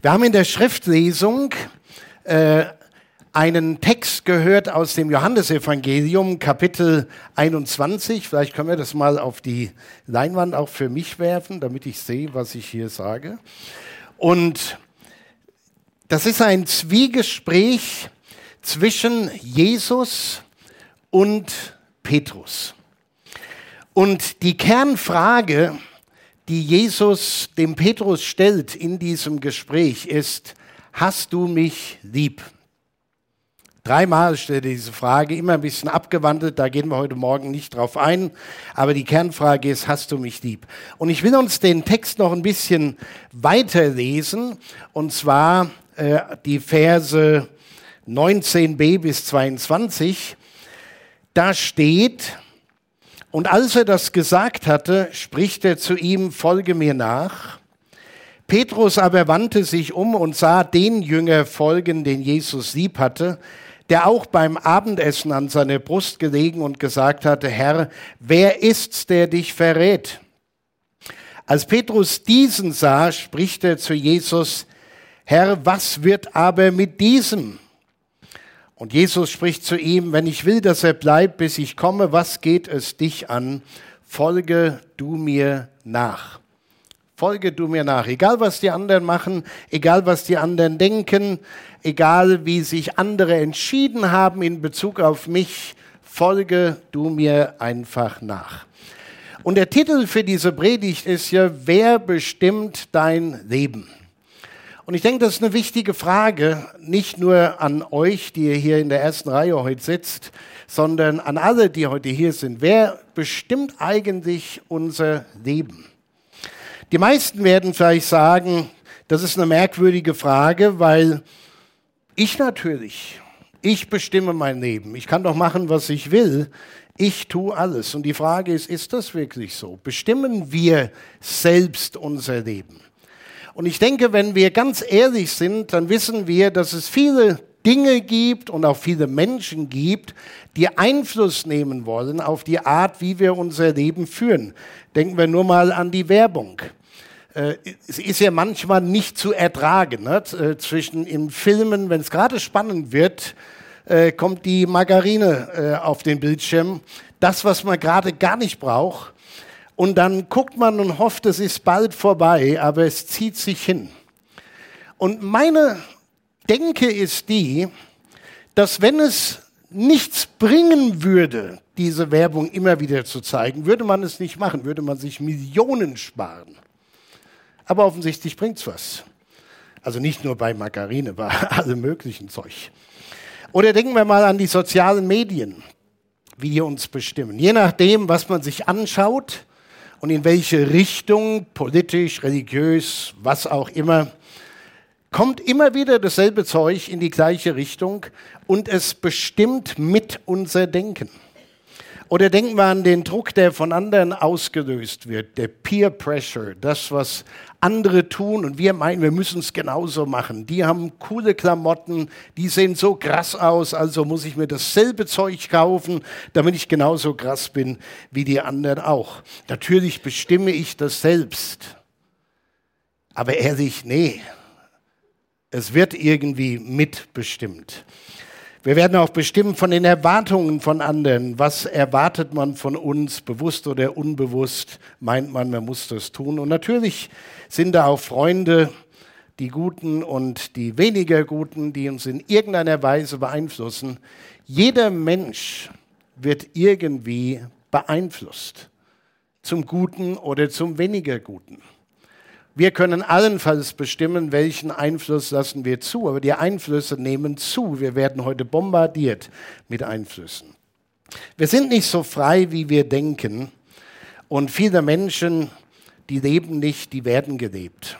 Wir haben in der Schriftlesung äh, einen Text gehört aus dem Johannesevangelium, Kapitel 21. Vielleicht können wir das mal auf die Leinwand auch für mich werfen, damit ich sehe, was ich hier sage. Und das ist ein Zwiegespräch zwischen Jesus und Petrus. Und die Kernfrage, die Jesus dem Petrus stellt in diesem Gespräch, ist, hast du mich lieb? Dreimal stellt er diese Frage, immer ein bisschen abgewandelt, da gehen wir heute Morgen nicht drauf ein, aber die Kernfrage ist, hast du mich lieb? Und ich will uns den Text noch ein bisschen weiterlesen, und zwar äh, die Verse 19b bis 22. Da steht, und als er das gesagt hatte, spricht er zu ihm, folge mir nach. Petrus aber wandte sich um und sah den Jünger folgen, den Jesus lieb hatte, der auch beim Abendessen an seine Brust gelegen und gesagt hatte, Herr, wer ist's, der dich verrät? Als Petrus diesen sah, spricht er zu Jesus, Herr, was wird aber mit diesem? Und Jesus spricht zu ihm, wenn ich will, dass er bleibt, bis ich komme, was geht es dich an? Folge du mir nach. Folge du mir nach. Egal, was die anderen machen, egal, was die anderen denken, egal, wie sich andere entschieden haben in Bezug auf mich, folge du mir einfach nach. Und der Titel für diese Predigt ist ja, wer bestimmt dein Leben? Und ich denke, das ist eine wichtige Frage, nicht nur an euch, die ihr hier in der ersten Reihe heute sitzt, sondern an alle, die heute hier sind. Wer bestimmt eigentlich unser Leben? Die meisten werden vielleicht sagen, das ist eine merkwürdige Frage, weil ich natürlich, ich bestimme mein Leben. Ich kann doch machen, was ich will. Ich tue alles. Und die Frage ist, ist das wirklich so? Bestimmen wir selbst unser Leben? Und ich denke, wenn wir ganz ehrlich sind, dann wissen wir, dass es viele Dinge gibt und auch viele Menschen gibt, die Einfluss nehmen wollen auf die Art, wie wir unser Leben führen. Denken wir nur mal an die Werbung. Äh, es ist ja manchmal nicht zu ertragen. Ne? Äh, zwischen in Filmen, wenn es gerade spannend wird, äh, kommt die Margarine auf den Bildschirm. Das, was man gerade gar nicht braucht. Und dann guckt man und hofft, es ist bald vorbei, aber es zieht sich hin. Und meine Denke ist die, dass wenn es nichts bringen würde, diese Werbung immer wieder zu zeigen, würde man es nicht machen, würde man sich Millionen sparen. Aber offensichtlich bringt es was. Also nicht nur bei Margarine, bei allem möglichen Zeug. Oder denken wir mal an die sozialen Medien, wie die uns bestimmen. Je nachdem, was man sich anschaut, und in welche Richtung, politisch, religiös, was auch immer, kommt immer wieder dasselbe Zeug in die gleiche Richtung und es bestimmt mit unser Denken. Oder denken wir an den Druck, der von anderen ausgelöst wird, der Peer Pressure, das, was andere tun und wir meinen, wir müssen es genauso machen. Die haben coole Klamotten, die sehen so krass aus, also muss ich mir dasselbe Zeug kaufen, damit ich genauso krass bin wie die anderen auch. Natürlich bestimme ich das selbst. Aber ehrlich, nee, es wird irgendwie mitbestimmt. Wir werden auch bestimmt von den Erwartungen von anderen. Was erwartet man von uns, bewusst oder unbewusst, meint man, man muss das tun. Und natürlich sind da auch Freunde, die Guten und die weniger Guten, die uns in irgendeiner Weise beeinflussen. Jeder Mensch wird irgendwie beeinflusst, zum Guten oder zum weniger Guten. Wir können allenfalls bestimmen, welchen Einfluss lassen wir zu, aber die Einflüsse nehmen zu. Wir werden heute bombardiert mit Einflüssen. Wir sind nicht so frei, wie wir denken. Und viele Menschen, die leben nicht, die werden gelebt.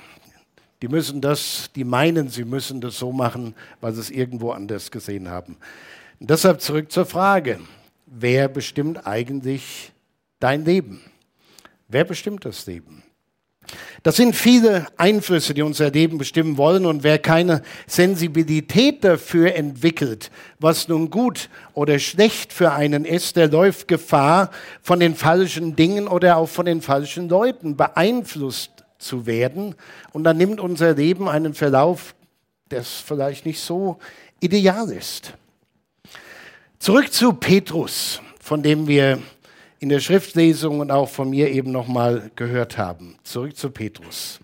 Die müssen das, die meinen, sie müssen das so machen, weil sie es irgendwo anders gesehen haben. Und deshalb zurück zur Frage, wer bestimmt eigentlich dein Leben? Wer bestimmt das Leben? Das sind viele Einflüsse, die unser Leben bestimmen wollen. Und wer keine Sensibilität dafür entwickelt, was nun gut oder schlecht für einen ist, der läuft Gefahr, von den falschen Dingen oder auch von den falschen Leuten beeinflusst zu werden. Und dann nimmt unser Leben einen Verlauf, der vielleicht nicht so ideal ist. Zurück zu Petrus, von dem wir in der Schriftlesung und auch von mir eben nochmal gehört haben. Zurück zu Petrus.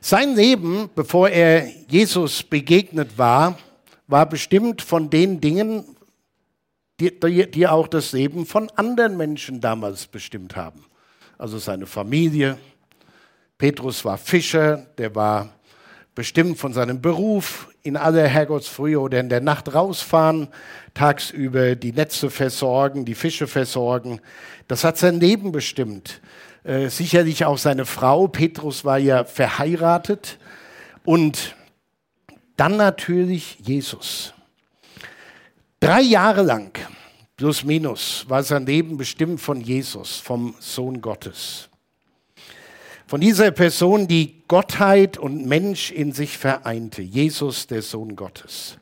Sein Leben, bevor er Jesus begegnet war, war bestimmt von den Dingen, die, die, auch das Leben von anderen Menschen damals bestimmt haben. Also seine Familie. Petrus war Fischer, der war bestimmt von seinem Beruf, in aller Herrgottsfrühe oder in der Nacht rausfahren, tagsüber die Netze versorgen, die Fische versorgen. Das hat sein Leben bestimmt. Äh, sicherlich auch seine Frau. Petrus war ja verheiratet. Und dann natürlich Jesus. Drei Jahre lang, plus minus, war sein Leben bestimmt von Jesus, vom Sohn Gottes. Von dieser Person, die Gottheit und Mensch in sich vereinte, Jesus, der Sohn Gottes.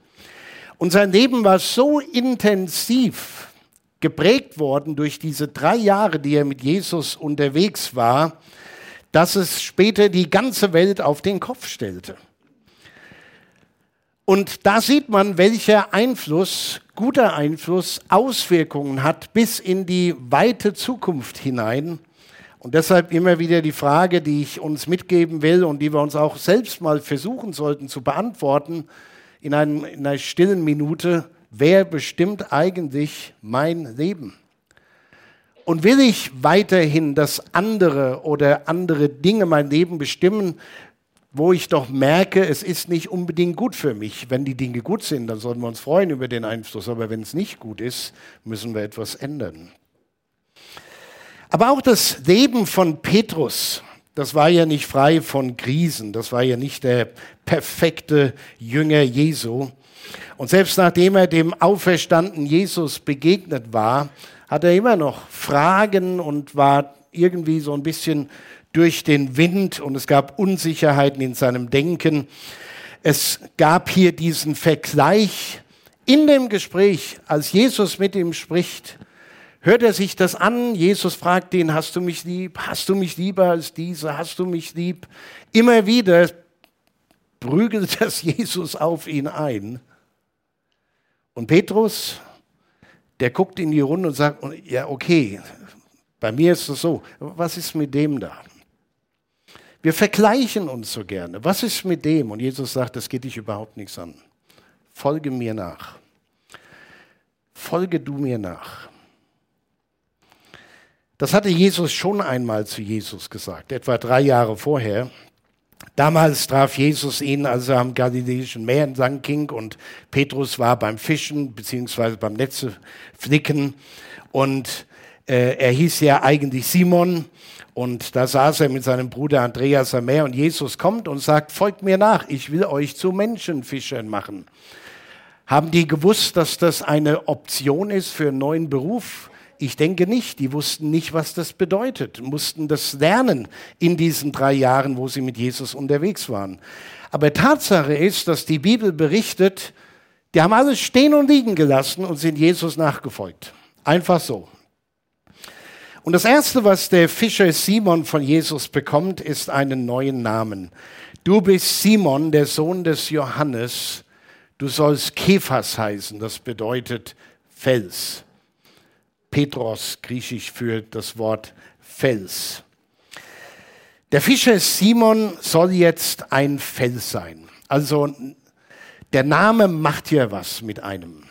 Und sein Leben war so intensiv geprägt worden durch diese drei Jahre, die er mit Jesus unterwegs war, dass es später die ganze Welt auf den Kopf stellte. Und da sieht man, welcher Einfluss, guter Einfluss, Auswirkungen hat bis in die weite Zukunft hinein und deshalb immer wieder die Frage, die ich uns mitgeben will und die wir uns auch selbst mal versuchen sollten zu beantworten in, einem, in einer stillen Minute, wer bestimmt eigentlich mein Leben? Und will ich weiterhin, dass andere oder andere Dinge mein Leben bestimmen, wo ich doch merke, es ist nicht unbedingt gut für mich. Wenn die Dinge gut sind, dann sollten wir uns freuen über den Einfluss, aber wenn es nicht gut ist, müssen wir etwas ändern. Aber auch das Leben von Petrus, das war ja nicht frei von Krisen, das war ja nicht der perfekte Jünger Jesu. Und selbst nachdem er dem auferstandenen Jesus begegnet war, hat er immer noch Fragen und war irgendwie so ein bisschen durch den Wind und es gab Unsicherheiten in seinem Denken. Es gab hier diesen Vergleich in dem Gespräch, als Jesus mit ihm spricht hört er sich das an. Jesus fragt ihn, hast du mich lieb? Hast du mich lieber als diese? Hast du mich lieb? Immer wieder prügelt das Jesus auf ihn ein. Und Petrus, der guckt in die Runde und sagt, ja, okay, bei mir ist es so, was ist mit dem da? Wir vergleichen uns so gerne. Was ist mit dem? Und Jesus sagt, das geht dich überhaupt nichts an. Folge mir nach. Folge du mir nach. Das hatte Jesus schon einmal zu Jesus gesagt, etwa drei Jahre vorher. Damals traf Jesus ihn, als er am Galiläischen Meer entlang ging und Petrus war beim Fischen beziehungsweise beim Netze flicken und äh, er hieß ja eigentlich Simon und da saß er mit seinem Bruder Andreas am Meer und Jesus kommt und sagt, folgt mir nach, ich will euch zu Menschenfischern machen. Haben die gewusst, dass das eine Option ist für einen neuen Beruf? Ich denke nicht. Die wussten nicht, was das bedeutet, mussten das lernen in diesen drei Jahren, wo sie mit Jesus unterwegs waren. Aber Tatsache ist, dass die Bibel berichtet, die haben alles stehen und liegen gelassen und sind Jesus nachgefolgt. Einfach so. Und das Erste, was der Fischer Simon von Jesus bekommt, ist einen neuen Namen. Du bist Simon, der Sohn des Johannes. Du sollst Kephas heißen, das bedeutet Fels. Petros, griechisch für das Wort Fels. Der Fischer Simon soll jetzt ein Fels sein. Also der Name macht hier was mit einem.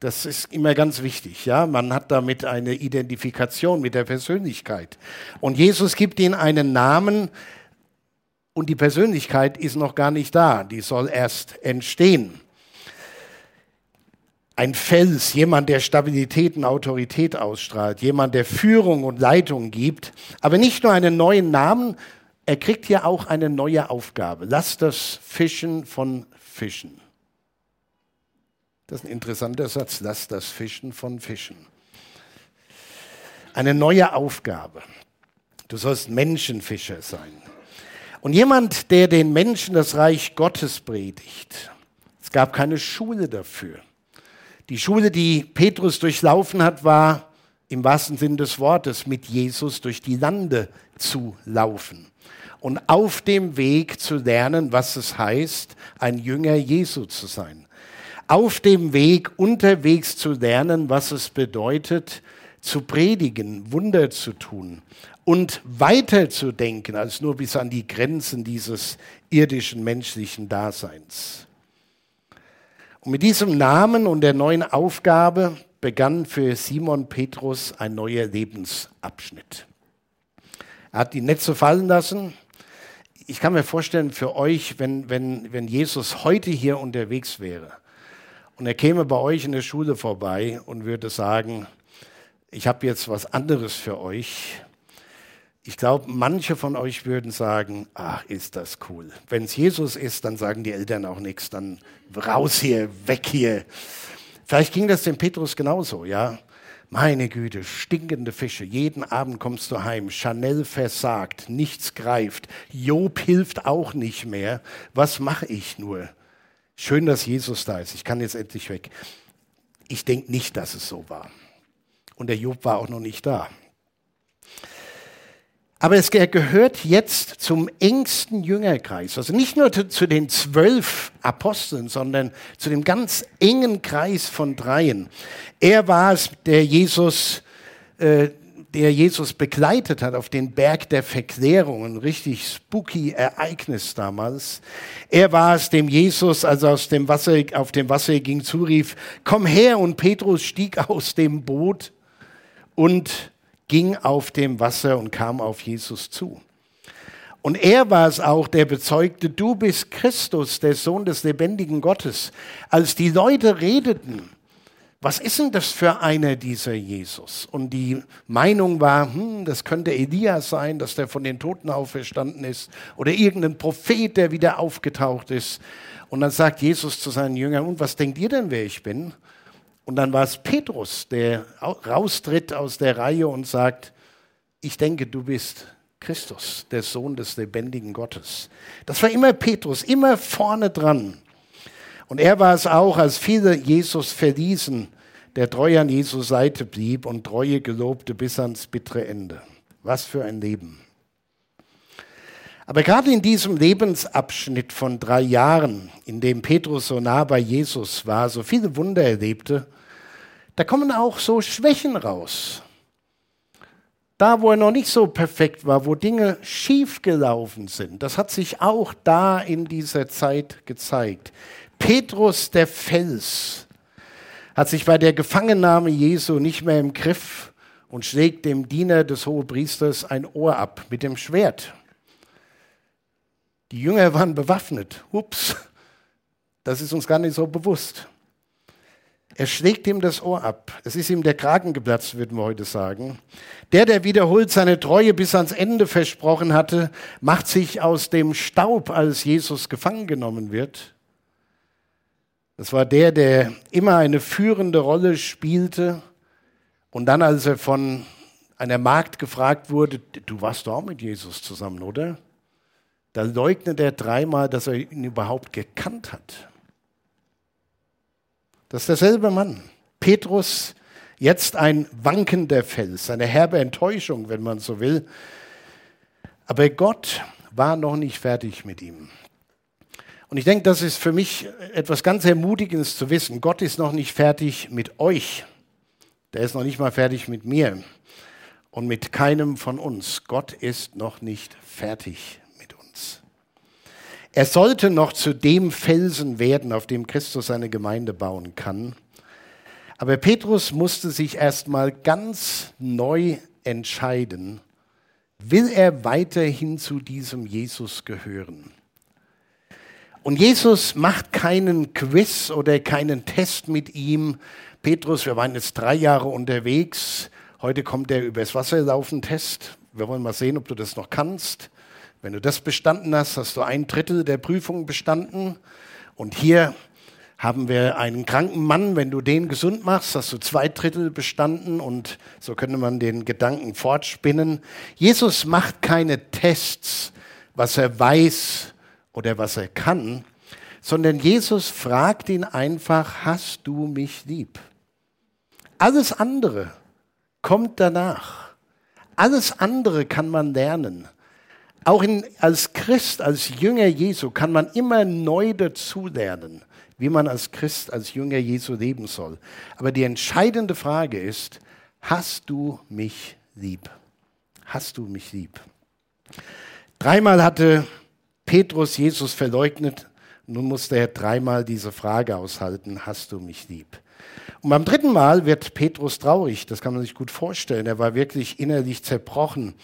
Das ist immer ganz wichtig. Ja? Man hat damit eine Identifikation mit der Persönlichkeit. Und Jesus gibt ihnen einen Namen und die Persönlichkeit ist noch gar nicht da. Die soll erst entstehen ein Fels, jemand, der Stabilität und Autorität ausstrahlt, jemand, der Führung und Leitung gibt, aber nicht nur einen neuen Namen, er kriegt ja auch eine neue Aufgabe. Lass das Fischen von Fischen. Das ist ein interessanter Satz. Lass das Fischen von Fischen. Eine neue Aufgabe. Du sollst Menschenfischer sein. Und jemand, der den Menschen das Reich Gottes predigt. Es gab keine Schule dafür. Die Schule, die Petrus durchlaufen hat, war im wahrsten Sinn des Wortes mit Jesus durch die Lande zu laufen. und auf dem Weg zu lernen, was es heißt, ein Jünger Jesu zu sein. Auf dem Weg unterwegs zu lernen, was es bedeutet, zu predigen, Wunder zu tun und weiter zu denken als nur bis an die Grenzen dieses irdischen menschlichen Daseins. Und mit diesem Namen und der neuen Aufgabe begann für Simon Petrus ein neuer Lebensabschnitt. Er hat nicht so fallen lassen. Ich kann mir vorstellen, für euch, wenn, wenn, wenn Jesus heute hier unterwegs wäre und er käme bei euch in der Schule vorbei und würde sagen, ich habe jetzt was anderes für euch. Ich glaube, manche von euch würden sagen, ach, ist das cool. Wenn es Jesus ist, dann sagen die Eltern auch nichts, dann raus hier, weg hier. Vielleicht ging das dem Petrus genauso, ja. Meine Güte, stinkende Fische. Jeden Abend kommst du heim. Chanel versagt, nichts greift. Job hilft auch nicht mehr. Was mache ich nur? Schön, dass Jesus da ist. Ich kann jetzt endlich weg. Ich denke nicht, dass es so war. Und der Job war auch noch nicht da. Aber es gehört jetzt zum engsten Jüngerkreis. Also nicht nur zu den zwölf Aposteln, sondern zu dem ganz engen Kreis von dreien. Er war es, der Jesus, äh, der Jesus begleitet hat auf den Berg der Verklärung. Ein richtig spooky Ereignis damals. Er war es, dem Jesus, als er aus dem Wasser, auf dem Wasser ging, zurief, komm her. Und Petrus stieg aus dem Boot und ging auf dem Wasser und kam auf Jesus zu. Und er war es auch, der bezeugte, du bist Christus, der Sohn des lebendigen Gottes. Als die Leute redeten, was ist denn das für einer, dieser Jesus? Und die Meinung war, hm, das könnte Elias sein, dass der von den Toten auferstanden ist, oder irgendein Prophet, der wieder aufgetaucht ist. Und dann sagt Jesus zu seinen Jüngern, und was denkt ihr denn, wer ich bin? Und dann war es Petrus, der raustritt aus der Reihe und sagt, ich denke, du bist Christus, der Sohn des lebendigen Gottes. Das war immer Petrus, immer vorne dran. Und er war es auch, als viele Jesus verließen, der treu an Jesus Seite blieb und Treue gelobte bis ans bittere Ende. Was für ein Leben. Aber gerade in diesem Lebensabschnitt von drei Jahren, in dem Petrus so nah bei Jesus war, so viele Wunder erlebte, da kommen auch so Schwächen raus. Da, wo er noch nicht so perfekt war, wo Dinge schief gelaufen sind, das hat sich auch da in dieser Zeit gezeigt. Petrus der Fels hat sich bei der Gefangennahme Jesu nicht mehr im Griff und schlägt dem Diener des Hohepriesters ein Ohr ab mit dem Schwert. Die Jünger waren bewaffnet. Ups, das ist uns gar nicht so bewusst. Er schlägt ihm das Ohr ab. Es ist ihm der Kragen geplatzt, würden wir heute sagen. Der, der wiederholt seine Treue bis ans Ende versprochen hatte, macht sich aus dem Staub, als Jesus gefangen genommen wird. Das war der, der immer eine führende Rolle spielte. Und dann, als er von einer Magd gefragt wurde, du warst doch auch mit Jesus zusammen, oder? Da leugnet er dreimal, dass er ihn überhaupt gekannt hat. Das ist derselbe Mann. Petrus, jetzt ein wankender Fels, eine herbe Enttäuschung, wenn man so will. Aber Gott war noch nicht fertig mit ihm. Und ich denke, das ist für mich etwas ganz Ermutigendes zu wissen. Gott ist noch nicht fertig mit euch. Der ist noch nicht mal fertig mit mir und mit keinem von uns. Gott ist noch nicht fertig er sollte noch zu dem Felsen werden, auf dem Christus seine Gemeinde bauen kann. Aber Petrus musste sich erstmal ganz neu entscheiden, will er weiterhin zu diesem Jesus gehören? Und Jesus macht keinen Quiz oder keinen Test mit ihm. Petrus, wir waren jetzt drei Jahre unterwegs. Heute kommt der übers Wasser laufen Test. Wir wollen mal sehen, ob du das noch kannst. Wenn du das bestanden hast, hast du ein Drittel der Prüfung bestanden. Und hier haben wir einen kranken Mann, wenn du den gesund machst, hast du zwei Drittel bestanden und so könnte man den Gedanken fortspinnen. Jesus macht keine Tests, was er weiß oder was er kann, sondern Jesus fragt ihn einfach, hast du mich lieb? Alles andere kommt danach. Alles andere kann man lernen. Auch in, als Christ, als Jünger Jesu kann man immer neu dazulernen, wie man als Christ, als Jünger Jesu leben soll. Aber die entscheidende Frage ist, hast du mich lieb? Hast du mich lieb? Dreimal hatte Petrus Jesus verleugnet. Nun musste er dreimal diese Frage aushalten, hast du mich lieb? Und beim dritten Mal wird Petrus traurig, das kann man sich gut vorstellen. Er war wirklich innerlich zerbrochen.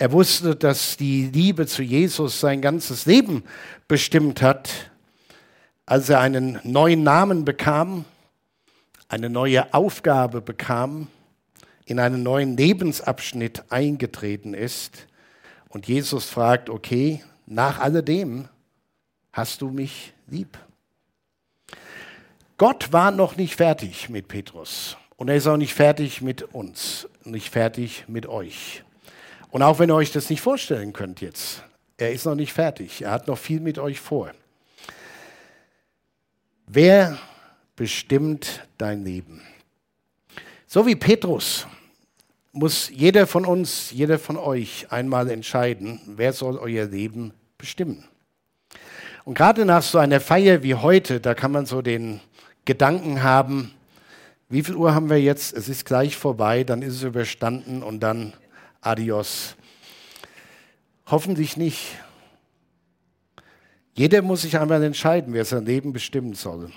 Er wusste, dass die Liebe zu Jesus sein ganzes Leben bestimmt hat. Als er einen neuen Namen bekam, eine neue Aufgabe bekam, in einen neuen Lebensabschnitt eingetreten ist und Jesus fragt, okay, nach alledem hast du mich lieb. Gott war noch nicht fertig mit Petrus und er ist auch nicht fertig mit uns, nicht fertig mit euch. Und auch wenn ihr euch das nicht vorstellen könnt jetzt, er ist noch nicht fertig. Er hat noch viel mit euch vor. Wer bestimmt dein Leben? So wie Petrus muss jeder von uns, jeder von euch einmal entscheiden, wer soll euer Leben bestimmen. Und gerade nach so einer Feier wie heute, da kann man so den Gedanken haben, wie viel Uhr haben wir jetzt? Es ist gleich vorbei, dann ist es überstanden und dann Adios. Hoffentlich nicht. Jeder muss sich einmal entscheiden, wer sein Leben bestimmen soll,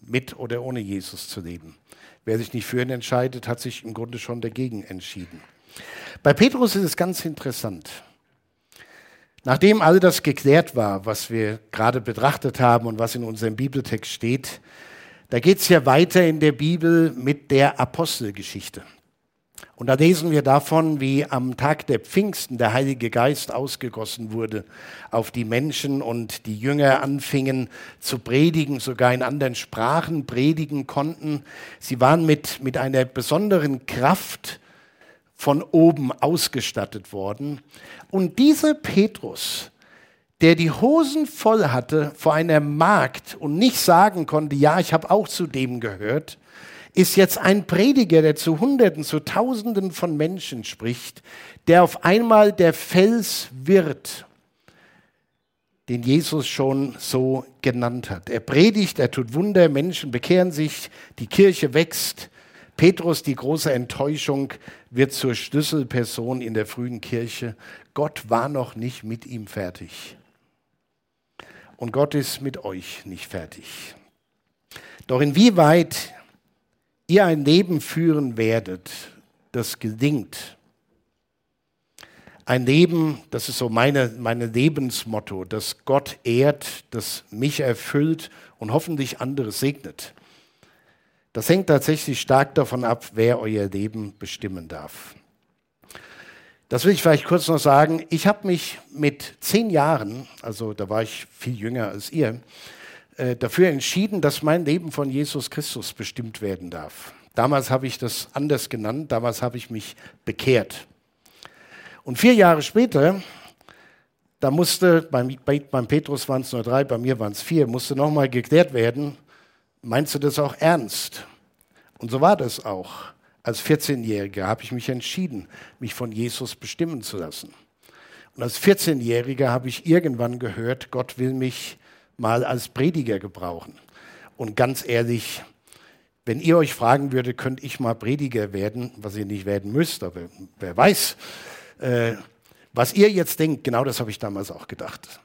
mit oder ohne Jesus zu leben. Wer sich nicht für ihn entscheidet, hat sich im Grunde schon dagegen entschieden. Bei Petrus ist es ganz interessant. Nachdem all das geklärt war, was wir gerade betrachtet haben und was in unserem Bibeltext steht, da geht es ja weiter in der Bibel mit der Apostelgeschichte. Und da lesen wir davon, wie am Tag der Pfingsten der Heilige Geist ausgegossen wurde auf die Menschen und die Jünger anfingen zu predigen, sogar in anderen Sprachen predigen konnten. Sie waren mit, mit einer besonderen Kraft von oben ausgestattet worden. Und dieser Petrus, der die Hosen voll hatte vor einer Magd und nicht sagen konnte, ja, ich habe auch zu dem gehört, ist jetzt ein Prediger, der zu Hunderten, zu Tausenden von Menschen spricht, der auf einmal der Fels wird, den Jesus schon so genannt hat. Er predigt, er tut Wunder, Menschen bekehren sich, die Kirche wächst. Petrus, die große Enttäuschung, wird zur Schlüsselperson in der frühen Kirche. Gott war noch nicht mit ihm fertig. Und Gott ist mit euch nicht fertig. Doch inwieweit ihr ein Leben führen werdet, das gelingt. Ein Leben, das ist so meine, meine Lebensmotto, das Gott ehrt, das mich erfüllt und hoffentlich andere segnet. Das hängt tatsächlich stark davon ab, wer euer Leben bestimmen darf. Das will ich vielleicht kurz noch sagen. Ich habe mich mit zehn Jahren, also da war ich viel jünger als ihr, äh, dafür entschieden, dass mein Leben von Jesus Christus bestimmt werden darf. Damals habe ich das anders genannt, damals habe ich mich bekehrt. Und vier Jahre später, da musste, beim, bei, beim Petrus waren es nur drei, bei mir waren es vier, musste nochmal geklärt werden, meinst du das auch ernst? Und so war das auch. Als 14-Jähriger habe ich mich entschieden, mich von Jesus bestimmen zu lassen. Und als 14-Jähriger habe ich irgendwann gehört, Gott will mich mal als Prediger gebrauchen. Und ganz ehrlich, wenn ihr euch fragen würdet, könnte ich mal Prediger werden, was ihr nicht werden müsst, aber wer weiß, äh, was ihr jetzt denkt, genau das habe ich damals auch gedacht.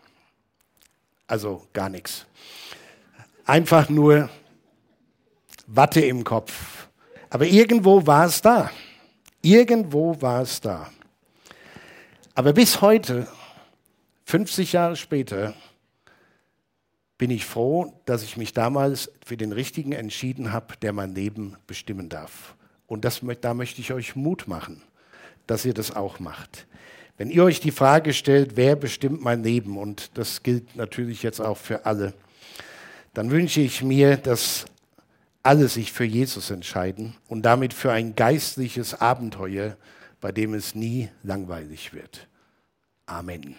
Also gar nichts. Einfach nur Watte im Kopf. Aber irgendwo war es da. Irgendwo war es da. Aber bis heute, 50 Jahre später, bin ich froh, dass ich mich damals für den Richtigen entschieden habe, der mein Leben bestimmen darf. Und das, da möchte ich euch Mut machen, dass ihr das auch macht. Wenn ihr euch die Frage stellt, wer bestimmt mein Leben, und das gilt natürlich jetzt auch für alle, dann wünsche ich mir, dass alle sich für Jesus entscheiden und damit für ein geistliches Abenteuer, bei dem es nie langweilig wird. Amen.